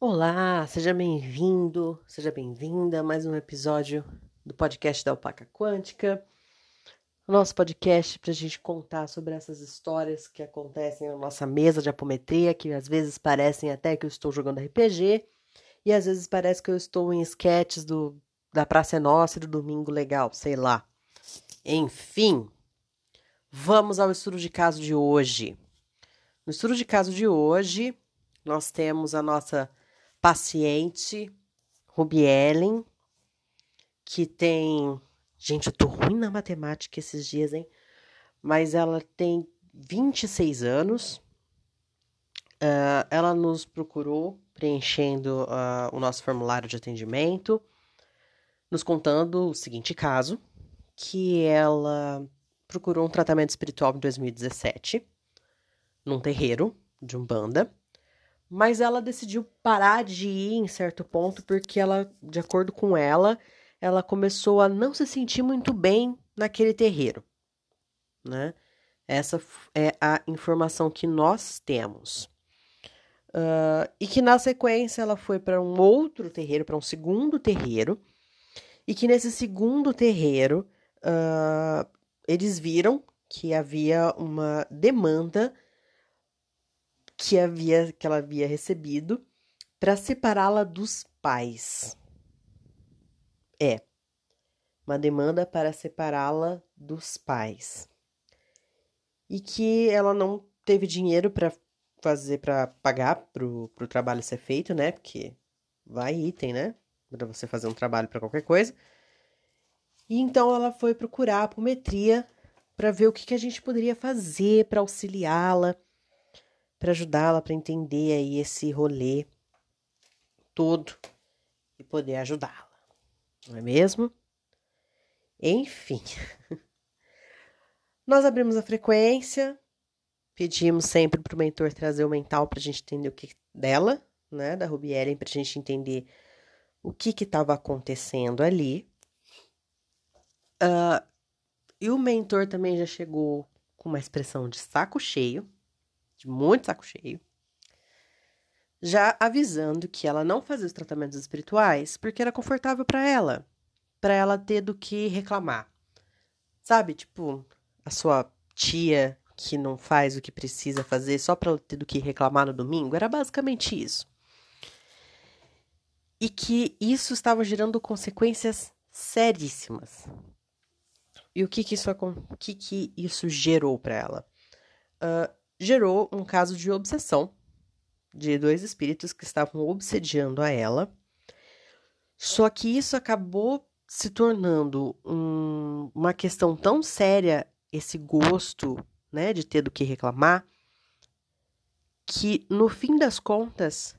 Olá, seja bem-vindo, seja bem-vinda a mais um episódio do podcast da Alpaca Quântica. Nosso podcast para a gente contar sobre essas histórias que acontecem na nossa mesa de apometria, que às vezes parecem até que eu estou jogando RPG, e às vezes parece que eu estou em sketches do, da Praça é Nossa e do Domingo Legal, sei lá. Enfim, vamos ao estudo de caso de hoje. No estudo de caso de hoje, nós temos a nossa paciente, Ruby Ellen, que tem. Gente, eu tô ruim na matemática esses dias, hein? Mas ela tem 26 anos. Uh, ela nos procurou preenchendo uh, o nosso formulário de atendimento, nos contando o seguinte caso: que ela procurou um tratamento espiritual em 2017, num terreiro de Umbanda. Mas ela decidiu parar de ir em certo ponto porque ela, de acordo com ela, ela começou a não se sentir muito bem naquele terreiro, né? Essa é a informação que nós temos. Uh, e que na sequência ela foi para um outro terreiro, para um segundo terreiro, e que nesse segundo terreiro uh, eles viram que havia uma demanda que havia que ela havia recebido para separá-la dos pais. É uma demanda para separá-la dos pais. E que ela não teve dinheiro para fazer para pagar pro, pro trabalho ser feito, né? Porque vai item, né? Para você fazer um trabalho para qualquer coisa. E então ela foi procurar a apometria para ver o que, que a gente poderia fazer para auxiliá-la para ajudá-la para entender aí esse rolê todo e poder ajudá-la. Não é mesmo? Enfim. Nós abrimos a frequência, pedimos sempre para o mentor trazer o mental para a gente entender o que dela, né, da Ruby Ellen, para a gente entender o que estava acontecendo ali. Uh, e o mentor também já chegou com uma expressão de saco cheio, de muito saco cheio, já avisando que ela não fazia os tratamentos espirituais porque era confortável para ela, para ela ter do que reclamar. Sabe, tipo, a sua tia que não faz o que precisa fazer só para ter do que reclamar no domingo, era basicamente isso. E que isso estava gerando consequências seríssimas. E o que que isso, o que que isso gerou para ela? Uh, gerou um caso de obsessão de dois espíritos que estavam obsediando a ela. Só que isso acabou se tornando um, uma questão tão séria, esse gosto né, de ter do que reclamar, que no fim das contas,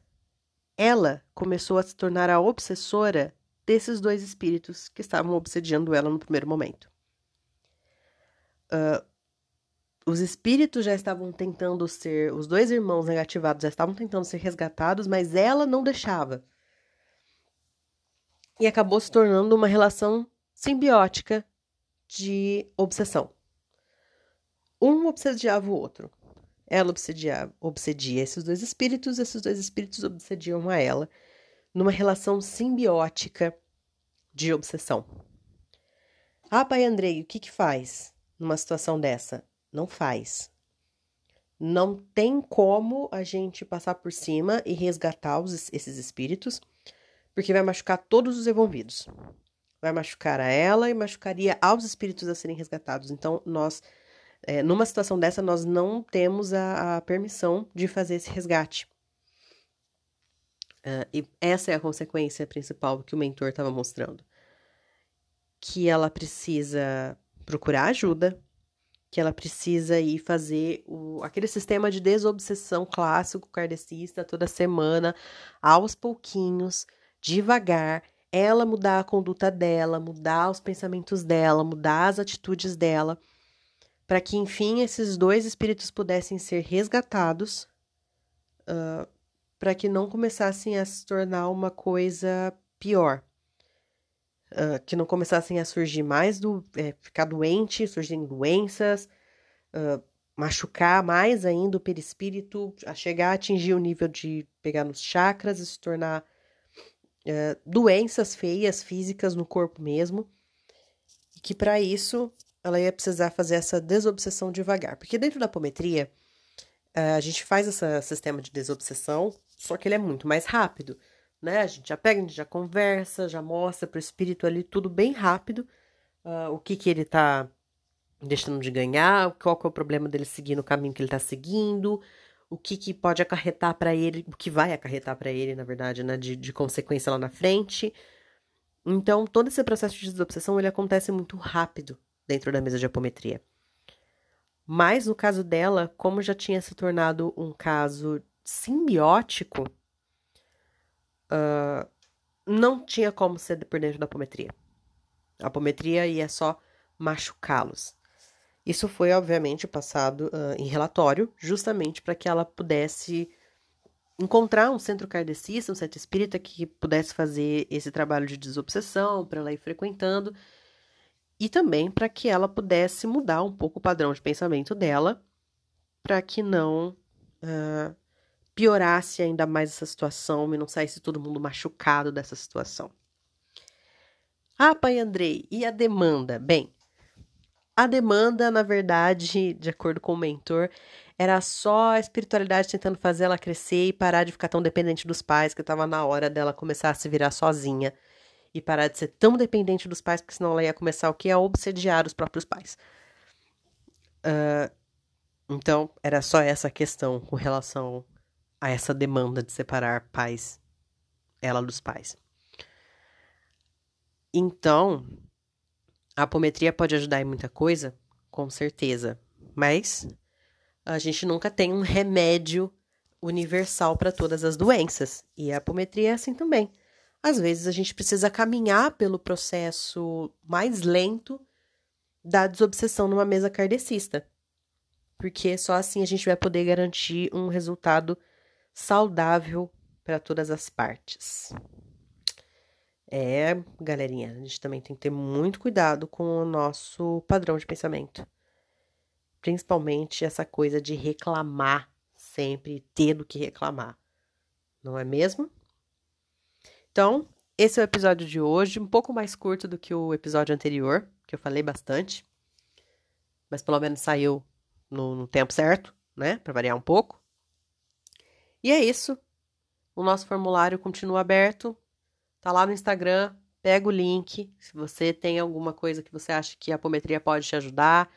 ela começou a se tornar a obsessora desses dois espíritos que estavam obsediando ela no primeiro momento. Uh, os espíritos já estavam tentando ser, os dois irmãos negativados já estavam tentando ser resgatados, mas ela não deixava. E acabou se tornando uma relação simbiótica de obsessão. Um obsediava o outro. Ela obsedia, obsedia esses dois espíritos, esses dois espíritos obsediam a ela, numa relação simbiótica de obsessão. Ah, pai Andrei, o que que faz numa situação dessa? Não faz. Não tem como a gente passar por cima e resgatar os, esses espíritos, porque vai machucar todos os envolvidos. Vai machucar a ela e machucaria aos espíritos a serem resgatados. Então, nós, é, numa situação dessa, nós não temos a, a permissão de fazer esse resgate. Uh, e essa é a consequência principal que o mentor estava mostrando. Que ela precisa procurar ajuda, que ela precisa ir fazer o, aquele sistema de desobsessão clássico kardecista toda semana, aos pouquinhos, devagar, ela mudar a conduta dela, mudar os pensamentos dela, mudar as atitudes dela, para que enfim esses dois espíritos pudessem ser resgatados, uh, para que não começassem a se tornar uma coisa pior. Uh, que não começassem a surgir mais do é, ficar doente, surgirem doenças, uh, machucar mais ainda o perispírito, a chegar a atingir o nível de pegar nos chakras e se tornar uh, doenças feias físicas no corpo mesmo. E que para isso ela ia precisar fazer essa desobsessão devagar, porque dentro da apometria a gente faz esse sistema de desobsessão, só que ele é muito mais rápido né? A gente já pega, a gente já conversa, já mostra para o espírito ali tudo bem rápido, uh, o que que ele está deixando de ganhar, qual que é o problema dele seguir no caminho que ele está seguindo, o que que pode acarretar para ele, o que vai acarretar para ele, na verdade, né? De, de consequência lá na frente. Então, todo esse processo de desobsessão, ele acontece muito rápido dentro da mesa de apometria. Mas no caso dela, como já tinha se tornado um caso simbiótico, uh, não tinha como ser por dentro da apometria. A apometria ia só machucá-los. Isso foi, obviamente, passado uh, em relatório, justamente para que ela pudesse encontrar um centro kardecista, um centro espírita que pudesse fazer esse trabalho de desobsessão, para ela ir frequentando, e também para que ela pudesse mudar um pouco o padrão de pensamento dela, para que não uh, piorasse ainda mais essa situação e não saísse todo mundo machucado dessa situação. Ah, pai Andrei, e a demanda? Bem, a demanda, na verdade, de acordo com o mentor, era só a espiritualidade tentando fazer ela crescer e parar de ficar tão dependente dos pais, que estava na hora dela começar a se virar sozinha e parar de ser tão dependente dos pais, porque senão ela ia começar o que? A obsediar os próprios pais. Uh, então, era só essa questão com relação a essa demanda de separar pais, ela dos pais. Então, a apometria pode ajudar em muita coisa, com certeza, mas a gente nunca tem um remédio universal para todas as doenças, e a apometria é assim também. Às vezes a gente precisa caminhar pelo processo mais lento da desobsessão numa mesa kardecista, porque só assim a gente vai poder garantir um resultado saudável para todas as partes. É, galerinha, a gente também tem que ter muito cuidado com o nosso padrão de pensamento. Principalmente essa coisa de reclamar sempre, ter do que reclamar. Não é mesmo? Então, esse é o episódio de hoje, um pouco mais curto do que o episódio anterior, que eu falei bastante. Mas pelo menos saiu no, no tempo certo, né? Para variar um pouco. E é isso. O nosso formulário continua aberto. Tá lá no Instagram. Pega o link. Se você tem alguma coisa que você acha que a apometria pode te ajudar,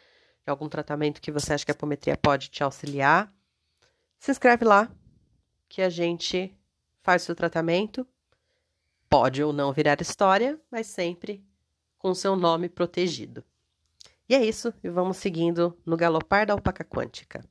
algum tratamento que você acha que a apometria pode te auxiliar, se inscreve lá que a gente faz o seu tratamento. Pode ou não virar história, mas sempre com seu nome protegido. E é isso, e vamos seguindo no galopar da alpaca quântica.